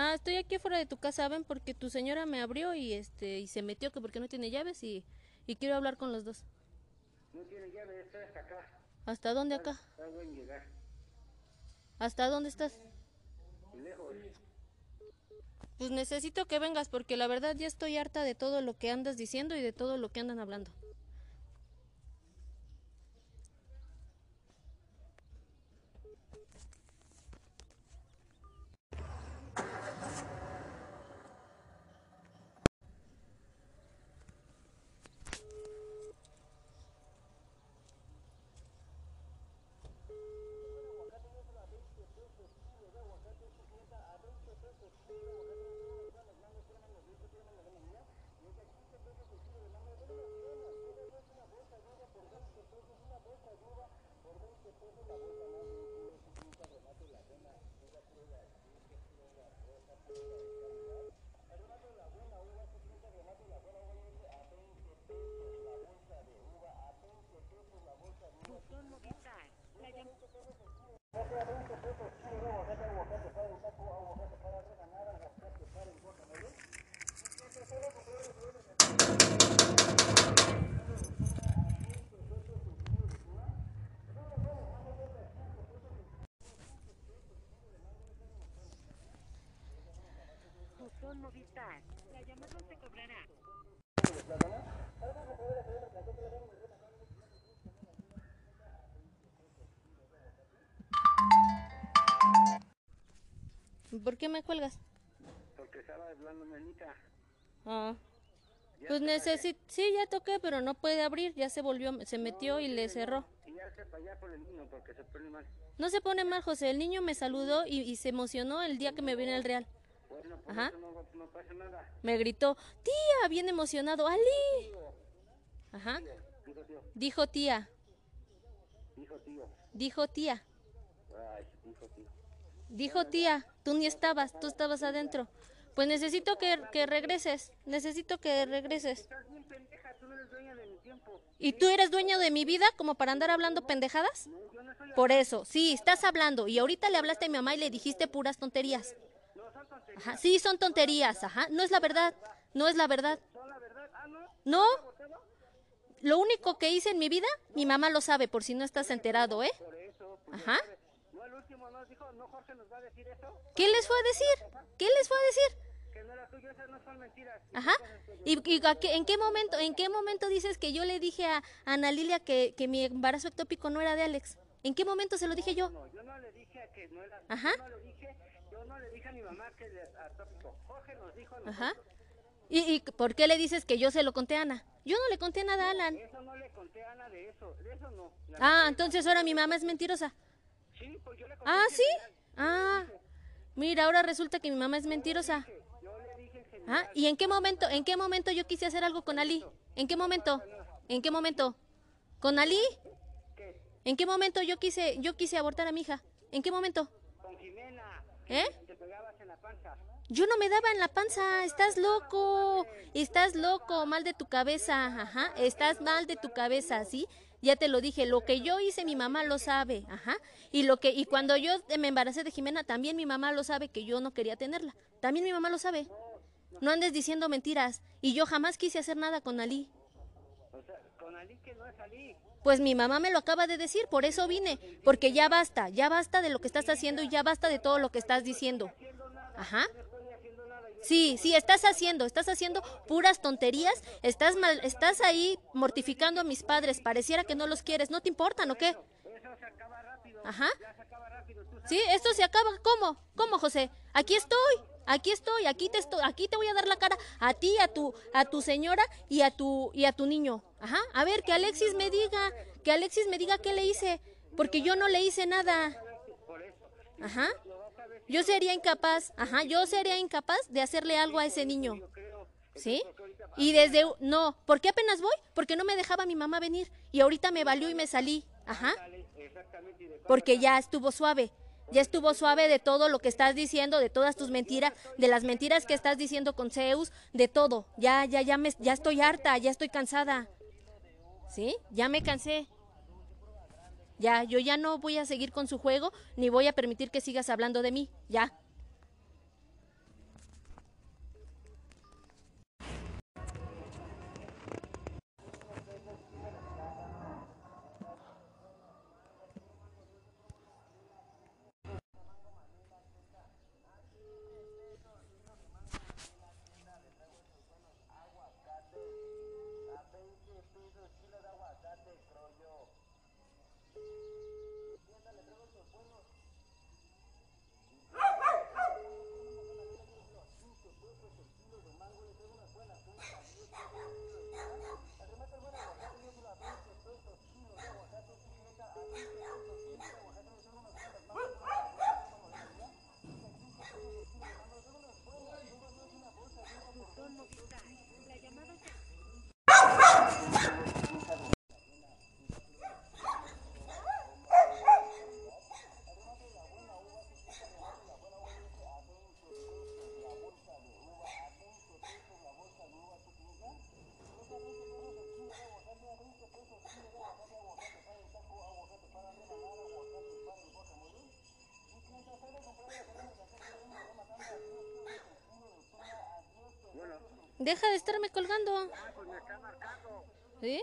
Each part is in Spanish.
Ah, estoy aquí fuera de tu casa, ven, porque tu señora me abrió y este y se metió que porque no tiene llaves y, y quiero hablar con los dos. No tiene llave, está hasta acá. ¿Hasta dónde acá? En llegar. ¿Hasta dónde estás? Lejos. Pues necesito que vengas porque la verdad ya estoy harta de todo lo que andas diciendo y de todo lo que andan hablando. Movistar. La llamada se cobrará. ¿Por qué me cuelgas? Porque estaba hablando Anita. Ah. Pues necesito, sí, ya toqué, pero no puede abrir, ya se volvió, se metió y le cerró. Y ya se allá por el niño porque se pone mal. No se pone mal, José, el niño me saludó y, y se emocionó el día que me vine al Real. Bueno, por Ajá. eso no, no pasa nada. Me gritó, tía, bien emocionado, Ali. Ajá. Dijo tío, Dijo tía, dijo tío. dijo tía, Ay, dijo tío. Dijo tía, tú ni estabas, tú estabas adentro. Pues necesito que, que regreses, necesito que regreses. Eres dueña de mi. ¿Y tú eres dueño de mi vida como para andar hablando pendejadas? Por eso, sí, estás hablando y ahorita le hablaste a mi mamá y le dijiste puras tonterías. Ajá, sí, son tonterías, ajá, no es la verdad, no es la verdad. No. Lo único que hice en mi vida, mi mamá lo sabe por si no estás enterado, ¿eh? Ajá. No, Jorge nos va a decir eso. ¿Qué les fue a decir? ¿Qué les fue a decir? Que no era tuyo, esas no son mentiras. Ajá. ¿Y, y a qué- en qué momento, en qué momento dices que yo le dije a Ana Lilia que, que mi embarazo ectópico no era de Alex? ¿En qué momento se lo dije yo? No, yo no le dije que no era. Ajá. Yo no le dije, yo no le dije a mi mamá que le atópico. Jorge nos dijo a Ajá. ¿Y, ¿Y por qué le dices que yo se lo conté a Ana? Yo no le conté nada a Alan. Eso no le conté a Ana de eso. De eso no. La- Ah, entonces ahora mi mamá es mentirosa. Sí, pues yo le conté. Ah, ¿sí? Ah, mira, ahora resulta que mi mamá es mentirosa. Ah, ¿y en qué momento, en qué momento yo quise hacer algo con Ali? ¿En qué momento? ¿En qué momento? ¿Con Ali? ¿En qué momento yo quise, yo quise abortar a mi hija? ¿En qué momento? Con Jimena. ¿Eh? Te pegabas en la panza. Yo no me daba en la panza, estás loco, estás loco, mal de tu cabeza, ajá, estás mal de tu cabeza, ¿sí? Ya te lo dije, lo que yo hice mi mamá lo sabe, ajá, y lo que y cuando yo me embaracé de Jimena también mi mamá lo sabe que yo no quería tenerla, también mi mamá lo sabe. No andes diciendo mentiras y yo jamás quise hacer nada con Ali. O sea, con Ali que no es Ali. Pues mi mamá me lo acaba de decir, por eso vine, porque ya basta, ya basta de lo que estás haciendo y ya basta de todo lo que estás diciendo. Ajá. Sí, sí, estás haciendo, estás haciendo puras tonterías, estás mal, estás ahí mortificando a mis padres, pareciera que no los quieres, ¿no te importan o qué? Eso se acaba rápido. Ajá. Sí, esto se acaba, ¿cómo? ¿Cómo, José? Aquí estoy, aquí estoy, aquí te estoy, aquí te voy a dar la cara a ti, a tu, a tu señora y a tu, y a tu niño. Ajá, a ver, que Alexis me diga, que Alexis me diga qué le hice, porque yo no le hice nada. Ajá. Yo sería incapaz, ajá, yo sería incapaz de hacerle algo a ese niño. ¿Sí? Y desde, no, ¿por qué apenas voy? Porque no me dejaba mi mamá venir y ahorita me valió y me salí. Ajá. Porque ya estuvo suave. Ya estuvo suave de todo lo que estás diciendo, de todas tus mentiras, de las mentiras que estás diciendo con Zeus, de todo. Ya, ya, ya me, ya estoy harta, ya estoy cansada. ¿Sí? Ya me cansé. Ya, yo ya no voy a seguir con su juego, ni voy a permitir que sigas hablando de mí. Ya. Deja de estarme colgando. ¿Sí? Si.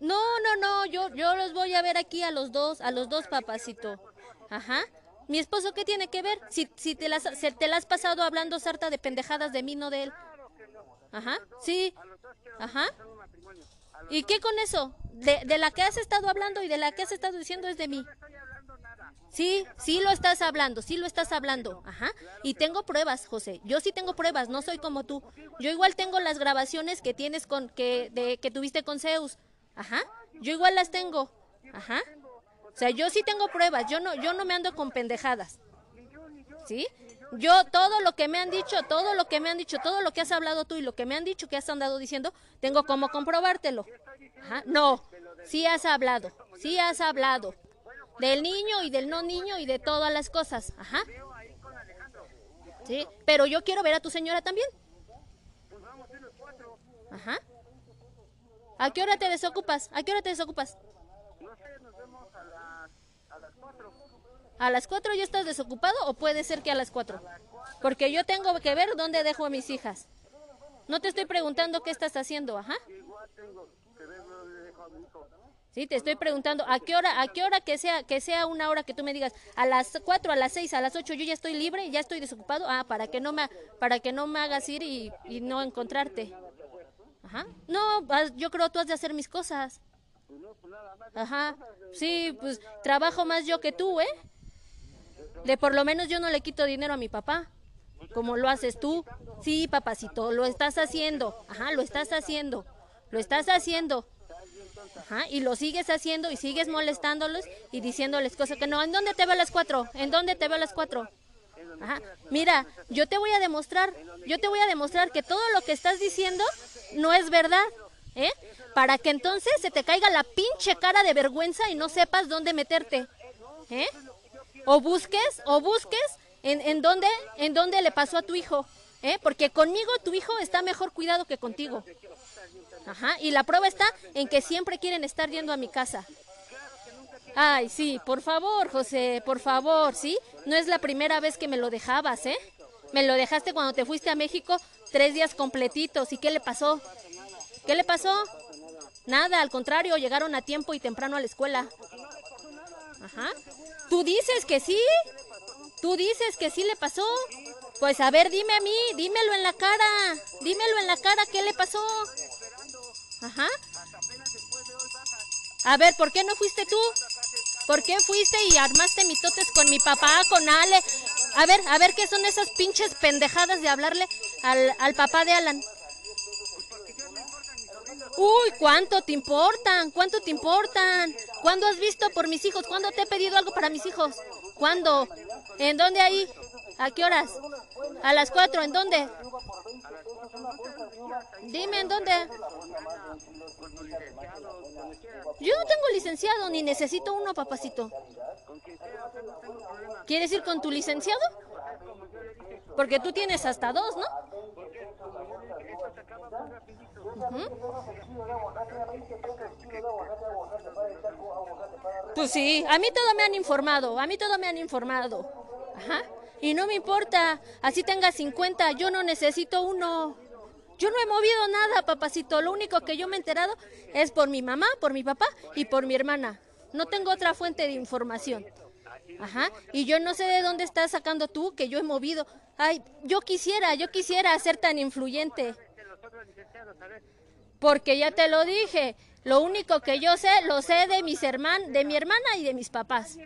No, no, no, yo, yo los voy a ver aquí a los dos, a los dos, papacito. Ajá. Mi esposo, ¿qué tiene que ver? Si, si te, las, se te la has pasado hablando sarta de pendejadas de mí, no de él. Ajá, sí. Ajá. ¿Y qué con eso? De, de la que has estado hablando y de la que has estado diciendo es de mí. Sí, sí lo estás hablando, sí lo estás hablando. Ajá. Y tengo pruebas, José. Yo sí tengo pruebas, no soy como tú. Yo igual tengo las grabaciones que tienes con que de que tuviste con Zeus. Ajá. Yo igual las tengo. Ajá. O sea, yo sí tengo pruebas. Yo no yo no me ando con pendejadas. ¿Sí? Yo todo lo que me han dicho, todo lo que me han dicho, todo lo que has hablado tú y lo que me han dicho que has andado diciendo, tengo como comprobártelo. Ajá. No, sí has hablado, sí has hablado. Del niño y del no niño y de todas las cosas. Ajá. Sí, pero yo quiero ver a tu señora también. Ajá. ¿A qué hora te desocupas? ¿A qué hora te desocupas? A las, a las 4. ¿A las 4 ya estás desocupado o puede ser que a las 4? Porque yo tengo que ver dónde dejo a mis hijas. No te estoy preguntando qué estás haciendo, ajá. Igual tengo que ver dónde dejo a mi hijo. Sí, te estoy preguntando a qué hora, a qué hora que sea, que sea una hora que tú me digas, a las 4, a las 6, a las 8 yo ya estoy libre, ya estoy desocupado. Ah, para que no me para que no me hagas ir y, no encontrarte. Ajá. No, yo creo tú has de hacer mis cosas. Ajá. Sí, pues trabajo más yo que tú, ¿eh? De por lo menos yo no le quito dinero a mi papá, como lo haces tú. Sí, papacito, lo estás haciendo. Ajá, lo estás haciendo. Lo estás haciendo. Ajá, y lo sigues haciendo y sigues molestándolos y diciéndoles cosas que no. ¿En dónde te veo las cuatro? ¿En dónde te veo las cuatro? Ajá. Mira, yo te voy a demostrar, yo te voy a demostrar que todo lo que estás diciendo no es verdad, ¿eh? Para que entonces se te caiga la pinche cara de vergüenza y no sepas dónde meterte, ¿eh? O busques, o busques en, en dónde, en dónde le pasó a tu hijo, ¿eh? Porque conmigo tu hijo está mejor cuidado que contigo. Ajá, y la prueba está en que siempre quieren estar yendo a mi casa. Ay, sí, por favor, José, por favor, ¿sí? No es la primera vez que me lo dejabas, ¿eh? Me lo dejaste cuando te fuiste a México tres días completitos. ¿Y qué le pasó? ¿Qué le pasó? Nada, al contrario, llegaron a tiempo y temprano a la escuela. Ajá. ¿Tú dices que sí? ¿Tú dices que sí le pasó? Pues a ver, dime a mí, dímelo en la cara. Dímelo en la cara, ¿qué le pasó? Ajá. A ver, ¿por qué no fuiste tú? ¿Por qué fuiste y armaste mitotes con mi papá, con Ale? A ver, a ver, ¿qué son esas pinches pendejadas de hablarle al, al papá de Alan? Uy, ¿cuánto te importan? ¿Cuánto te importan? ¿Cuándo has visto por mis hijos? ¿Cuándo te he pedido algo para mis hijos? ¿Cuándo? ¿En dónde ahí? ¿A qué horas? A las cuatro, ¿en dónde? Dime, ¿en dónde? Yo no tengo licenciado, ni necesito uno, papacito. ¿Quieres ir con tu licenciado? Porque tú tienes hasta dos, ¿no? Pues sí, a mí todo me han informado, a mí todo me han informado. Ajá. Y no me importa, así tenga 50, yo no necesito uno. Yo no he movido nada, papacito. Lo único que yo me he enterado es por mi mamá, por mi papá y por mi hermana. No tengo otra fuente de información. Ajá. Y yo no sé de dónde estás sacando tú que yo he movido. Ay, yo quisiera, yo quisiera ser tan influyente. Porque ya te lo dije. Lo único que yo sé, lo sé de mis hermanos, de mi hermana y de mis papás.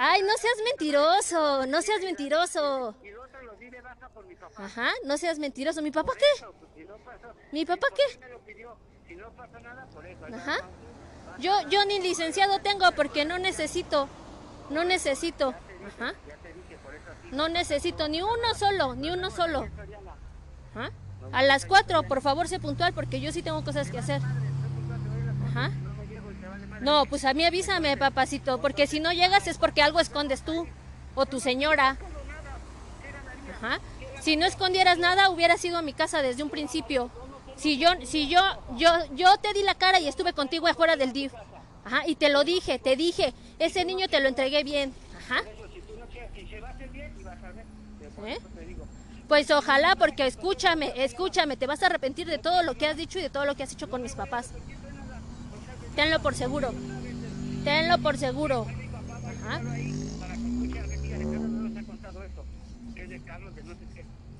Ay, no seas mentiroso, no seas mentiroso. Ajá, no seas mentiroso. ¿Mi papá qué? ¿Mi papá qué? Ajá. Yo, yo ni licenciado tengo porque no necesito. No necesito. Ajá. No necesito ni uno solo, ni uno solo. A las cuatro, por favor, sé puntual porque yo sí tengo cosas que hacer. Ajá. No, pues a mí avísame, papacito, porque si no llegas es porque algo escondes tú o tu señora. Ajá. Si no escondieras nada, hubieras ido a mi casa desde un principio. Si yo, si yo, yo, yo te di la cara y estuve contigo afuera del DIF. Ajá, y te lo dije, te dije, ese niño te lo entregué bien. Ajá. ¿Eh? Pues ojalá, porque escúchame, escúchame, te vas a arrepentir de todo lo que has dicho y de todo lo que has hecho con mis papás. Tenlo por seguro. Tenlo por seguro. A.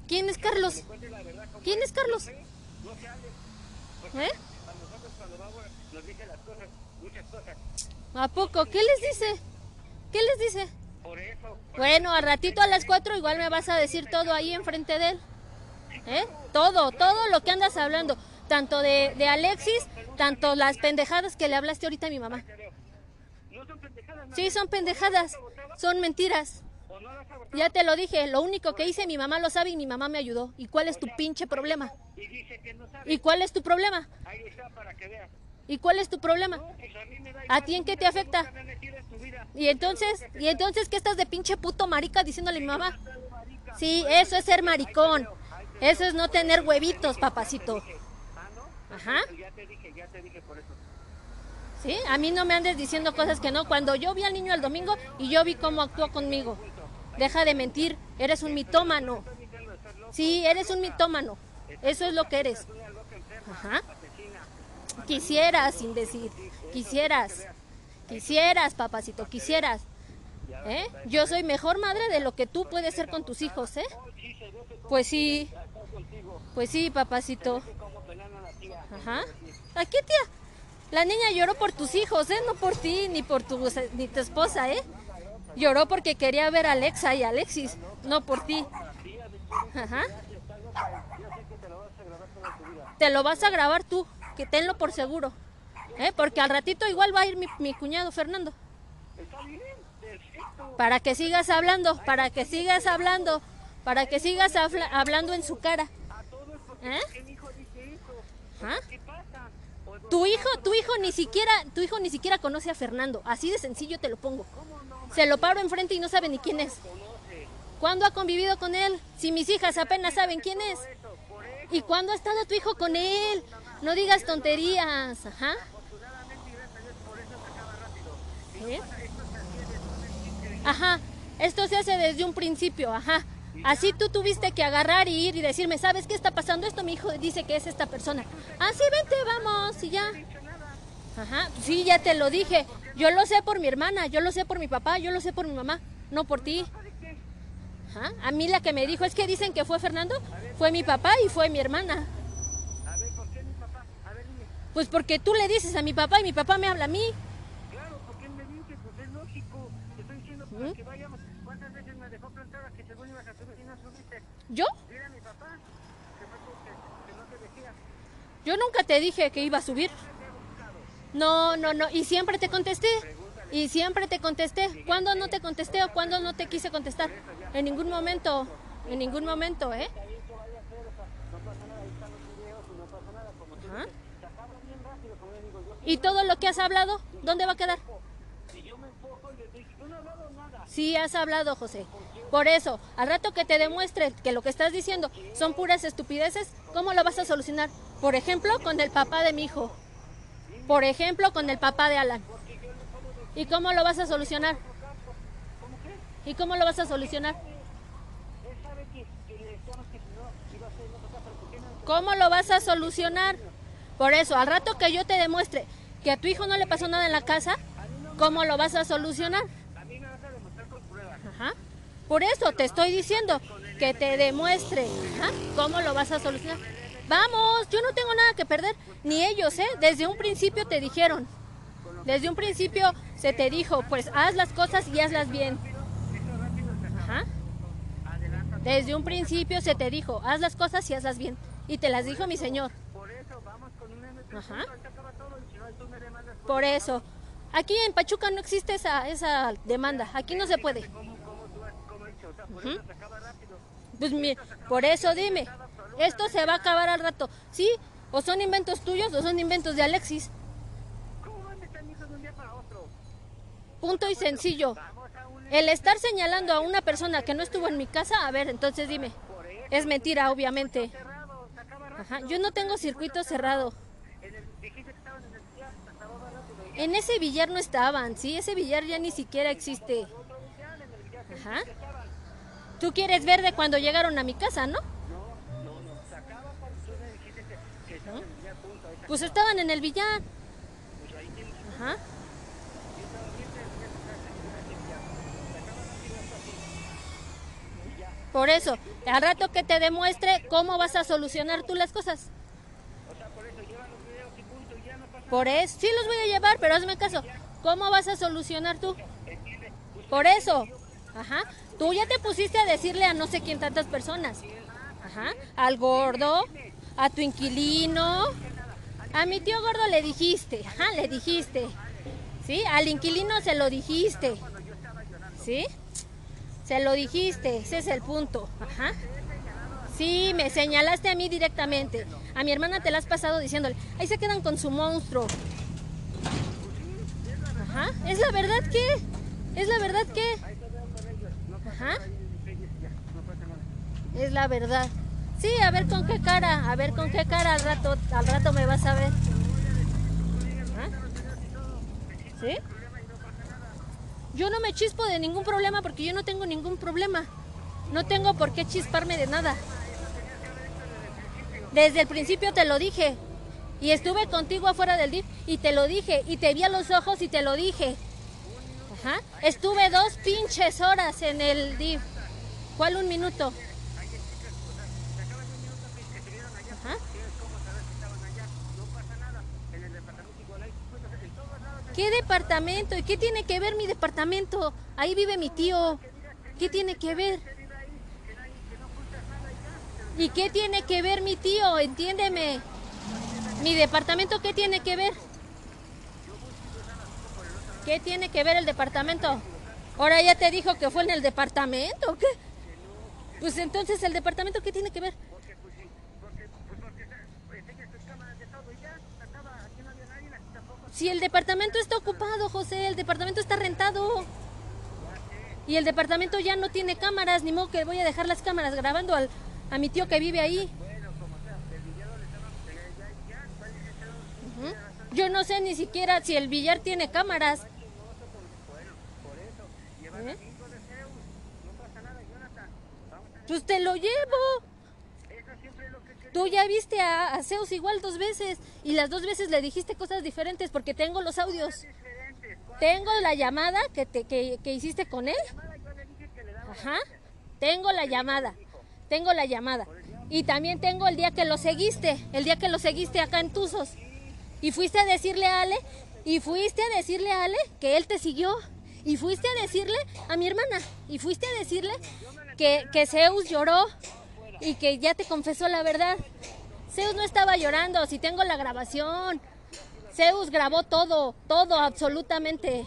¿Quién es Carlos? ¿Quién es Carlos? ¿Eh? A. ¿A poco? ¿Qué les dice? ¿Qué les dice? Bueno, al ratito a las 4 igual me vas a decir todo ahí enfrente de él. ¿Eh? Todo, todo lo que andas hablando. Tanto de, de Alexis, tanto las pendejadas que le hablaste ahorita a mi mamá. Sí, son pendejadas. Son mentiras. Ya te lo dije, lo único que hice mi mamá lo sabe y mi mamá me ayudó. ¿Y cuál es tu pinche problema? Y dice que no sabe. ¿Y cuál es tu problema? ¿Y cuál es tu problema? A mí me da ¿A igual, ti en qué te afecta? Y entonces, ¿y entonces qué estás de pinche puto marica diciéndole a mi mamá? Sí, eso es ser maricón. Eso es no tener huevitos, papacito. Ajá. Ya te dije, ya te dije por eso. ¿Sí? A mí no me andes diciendo cosas que no. Cuando yo vi al niño el domingo y yo vi cómo actuó conmigo. Deja de mentir, eres un mitómano. Sí, eres un mitómano. Eso es lo que eres. Ajá. Quisieras, imbécil. Quisieras. Quisieras, papacito, quisieras. ¿Eh? Yo soy mejor madre de lo que tú puedes ser con tus hijos, ¿eh? Pues sí. Pues sí, papacito. Ajá. ¿A qué, tía? La niña lloró por tus hijos, ¿eh? No por ti, ni por tu, ni tu esposa, ¿eh? Lloró porque quería ver a Alexa y Alexis, no por ti. Ajá. Te lo vas a grabar tú, que tenlo por seguro. ¿eh? Porque al ratito igual va a ir mi, mi cuñado Fernando. Para que sigas hablando, para que sigas hablando, para que sigas habla- hablando en su cara. ¿Eh? ¿Ah? Tu hijo, tu hijo ni siquiera, tu hijo ni siquiera conoce a Fernando. Así de sencillo te lo pongo. Se lo paro enfrente y no sabe ni quién es. ¿Cuándo ha convivido con él? Si mis hijas apenas saben quién es. ¿Y cuándo ha estado tu hijo con él? No digas tonterías. Ajá. ¿Eh? Ajá. Esto se hace desde un principio. Ajá. Así tú tuviste que agarrar y ir y decirme, ¿sabes qué está pasando? Esto mi hijo dice que es esta persona. Ah, sí, vente, vamos, y ya. Ajá, sí, ya te lo dije. Yo lo sé por mi hermana, yo lo sé por mi papá, yo lo sé por mi mamá, no por ti. Ajá, a mí la que me dijo es que dicen que fue Fernando, fue mi papá y fue mi hermana. A ver, ¿por qué mi papá? A ver. Pues porque tú le dices a mi papá y mi papá me habla a mí. Claro, porque él me dice, pues es lógico. Te estoy diciendo para que vayamos. ¿Cuántas veces me dejó plantada que según ibas a subir y no subiste? ¿Yo? Mira a mi papá, que fue que, que no te decía. Yo nunca te dije que iba a subir. No, no, no. Y siempre te contesté. Y siempre te contesté. ¿Cuándo no te contesté o cuándo no te quise contestar? En ningún momento. En ningún momento, ¿eh? Ajá. ¿Y todo lo que has hablado? ¿Dónde va a quedar? Sí, has hablado, José. Por eso, al rato que te demuestre que lo que estás diciendo son puras estupideces, ¿cómo lo vas a solucionar? Por ejemplo, con el papá de mi hijo. Por ejemplo, con el papá de Alan. ¿Y cómo lo vas a solucionar? ¿Y cómo lo vas a solucionar? ¿Cómo lo vas a solucionar? Por eso, al rato que yo te demuestre que a tu hijo no le pasó nada en la casa, ¿cómo lo vas a solucionar? Por eso te estoy diciendo que te demuestre ajá, cómo lo vas a solucionar. Vamos, yo no tengo nada que perder, ni ellos, ¿eh? Desde un principio te dijeron. Desde un principio se te dijo, pues haz las cosas y hazlas bien. Desde un principio se te dijo, haz las cosas y hazlas bien. Y te las dijo mi señor. Ajá. Por eso. Aquí en Pachuca no existe esa, esa demanda. Aquí no se puede. Ujú. Pues mi- por eso dime, esto se va a acabar al rato. ¿Sí? O son inventos tuyos o son inventos de Alexis. ¿Cómo van a de un día para otro? Punto y sencillo. El estar señalando a una persona que no estuvo en mi casa, a ver, entonces dime. Es mentira, obviamente. Se acaba rápido. Ajá, yo no tengo circuito cerrado. Se rápido. En ese billar no estaban, sí, ese billar ya ni siquiera existe. Ajá. Tú quieres ver de cuando llegaron a mi casa, ¿no? No, no, no. Sacaba cuando tú me dijiste que, estaban en el billar está. Pues estaban en el billar. Pues ahí tienes. Ajá. Por eso, al rato que te demuestre cómo vas a solucionar tú las cosas. O sea, por eso llevan los videos y punto. Y ya no pasa Por eso, sí los voy a llevar, pero hazme caso. ¿Cómo vas a solucionar tú? Por eso. Ajá. Tú ya te pusiste a decirle a no sé quién tantas personas. Ajá. Al gordo, a tu inquilino. A mi tío gordo le dijiste. Ajá, le dijiste. ¿Sí? Al inquilino se lo dijiste. ¿Sí? Se lo dijiste. Ese es el punto. Ajá. Sí, me señalaste a mí directamente. A mi hermana te la has pasado diciéndole, ahí se quedan con su monstruo. Ajá. ¿Es la verdad que? ¿Es la verdad que? Es la verdad. Sí, a ver con qué cara, a ver con qué cara al rato, al rato me vas a ver. Ajá. ¿Sí? Yo no me chispo de ningún problema porque yo no tengo ningún problema. No tengo por qué chisparme de nada. Desde el principio te lo dije. Y estuve contigo afuera del DIF y te lo dije. Y te vi a los ojos y te lo dije. Estuve dos pinches horas en el DIF. ¿Cuál un minuto? ¿Qué departamento? ¿Y qué tiene que ver mi departamento? Ahí vive mi tío. ¿Qué tiene que ver? ¿Y qué tiene que ver mi tío? Entiéndeme. ¿Mi departamento qué tiene que ver? ¿Qué tiene que ver el departamento? Ahora ya te dijo que fue en el departamento, ¿o ¿qué? Pues entonces el departamento qué tiene que ver? Si el departamento está ocupado, José, el departamento está rentado. Y el departamento ya no tiene cámaras, ni modo que voy a dejar las cámaras grabando al, a mi tío que vive ahí. Ujú. Yo no sé ni siquiera si el billar tiene cámaras. Pues te lo llevo. Tú ya viste a, Zeus igual dos veces y las dos veces le dijiste cosas diferentes porque tengo los audios. Tengo la llamada que, te, que, que hiciste con él. Ajá. Tengo la llamada. Tengo la llamada. Y también tengo el día que lo seguiste. El día que lo seguiste acá en Tuzos. Y fuiste a decirle a Ale. Y fuiste a decirle a Ale que él te siguió. Y fuiste a decirle a mi hermana. Y fuiste a decirle que, Zeus lloró. Y que ya te confesó la verdad. Zeus no estaba llorando. Si tengo la grabación. Zeus grabó todo. Todo, absolutamente.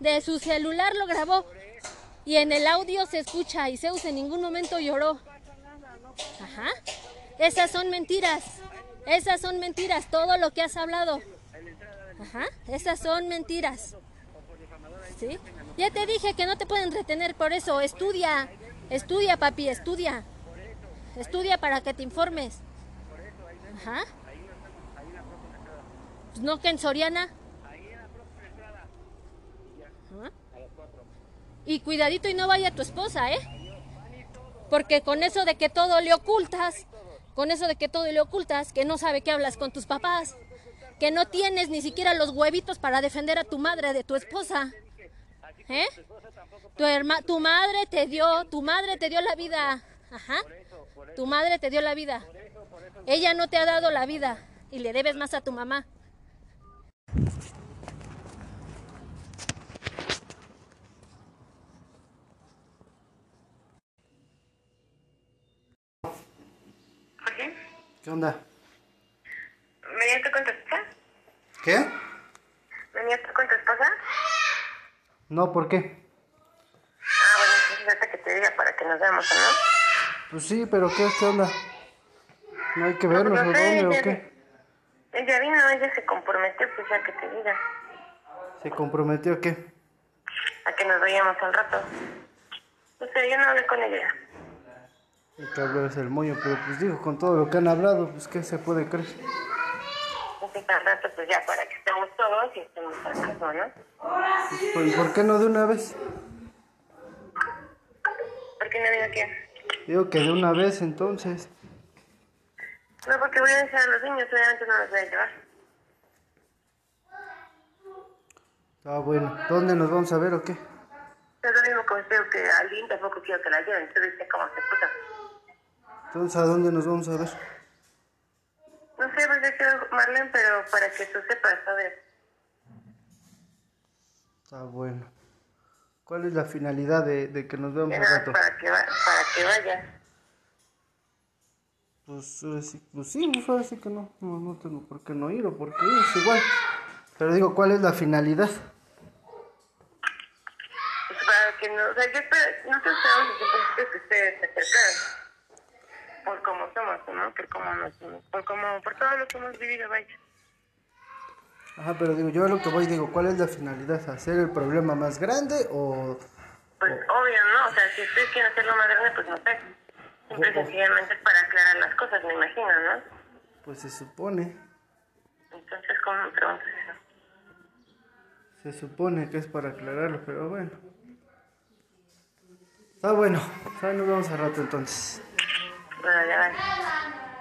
De su celular lo grabó. Y en el audio se escucha. Y Zeus en ningún momento lloró. Ajá. Esas son mentiras. Esas son mentiras. Todo lo que has hablado. Ajá. Esas son mentiras. ¿Sí? Ya te dije que no te pueden retener por eso. Estudia. Estudia, papi, estudia. Estudia para que te informes. Ajá. Pues no que en Soriana. Y cuidadito y no vaya tu esposa, ¿eh? Porque con eso de que todo le ocultas, con eso de que todo le ocultas, que no sabe que hablas con tus papás, que no tienes ni siquiera los huevitos para defender a tu madre de tu esposa. ¿Eh? Tu, herma, tu madre te dio, tu madre te dio la vida. Ajá. Tu madre te dio la vida. Ella no te ha dado la vida y le debes más a tu mamá. ¿Qué onda? ¿venías tú con tu esposa? ¿Qué? ¿Venías tú con tu esposa? No, ¿por qué? Ah, bueno, entonces ahorita que te diga para que nos veamos, ¿o no? Pues sí, pero ¿qué, qué onda? ¿No hay que vernos o No sé, dónde o ella- qué? Ella vino, ella se comprometió, pues ya que te diga, ¿Se comprometió a qué? a que nos veíamos al rato. O sea, yo no hablé con ella. El que habló es el moño, pero pues digo, con todo lo que han hablado, pues ¿qué se puede creer? Que al rato, pues ya para que estemos todos y estemos caso, ¿no? Pues, ¿Por qué no de una vez? que no vino aquí? Digo que de una vez entonces. No, porque voy a dejar a los niños, obviamente no los voy a llevar. Ah, bueno. ¿Dónde nos vamos a ver o qué? Es lo mismo que usted, que a Lynn tampoco quiero que la lleven, entonces dice cómo se puta. Entonces, ¿a dónde nos vamos a ver? No sé, pues quiero Marlene, pero para que tú sepas, ¿sabes? Está bueno. ¿Cuál es la finalidad de, de que nos veamos Que al rato? para que, va, para que vayas. Pues, ahora sí, pues sí, pues ahora sí que no, no, no tengo por qué no ir o por qué ir, es igual. Pero digo, ¿cuál es la finalidad? Pues para que no, o sea, yo espero, esperamos desde el principio que ustedes se acercaran. Por cómo somos, ¿no? Por cómo nos, por cómo, por todo lo que hemos vivido, vaya. Ajá, pero digo, yo a lo que voy digo, ¿cuál es la finalidad? ¿Hacer el problema más grande o...? Pues obvio, ¿no? O sea, si ustedes quieren hacerlo más grande, pues no sé. Simple y sencillamente es para aclarar las cosas, me imagino, ¿no? Pues se supone, Entonces, ¿cómo me preguntas eso? se supone que es para aclararlo, pero bueno. Está bueno, ya nos vemos al rato entonces. Bueno, ya va.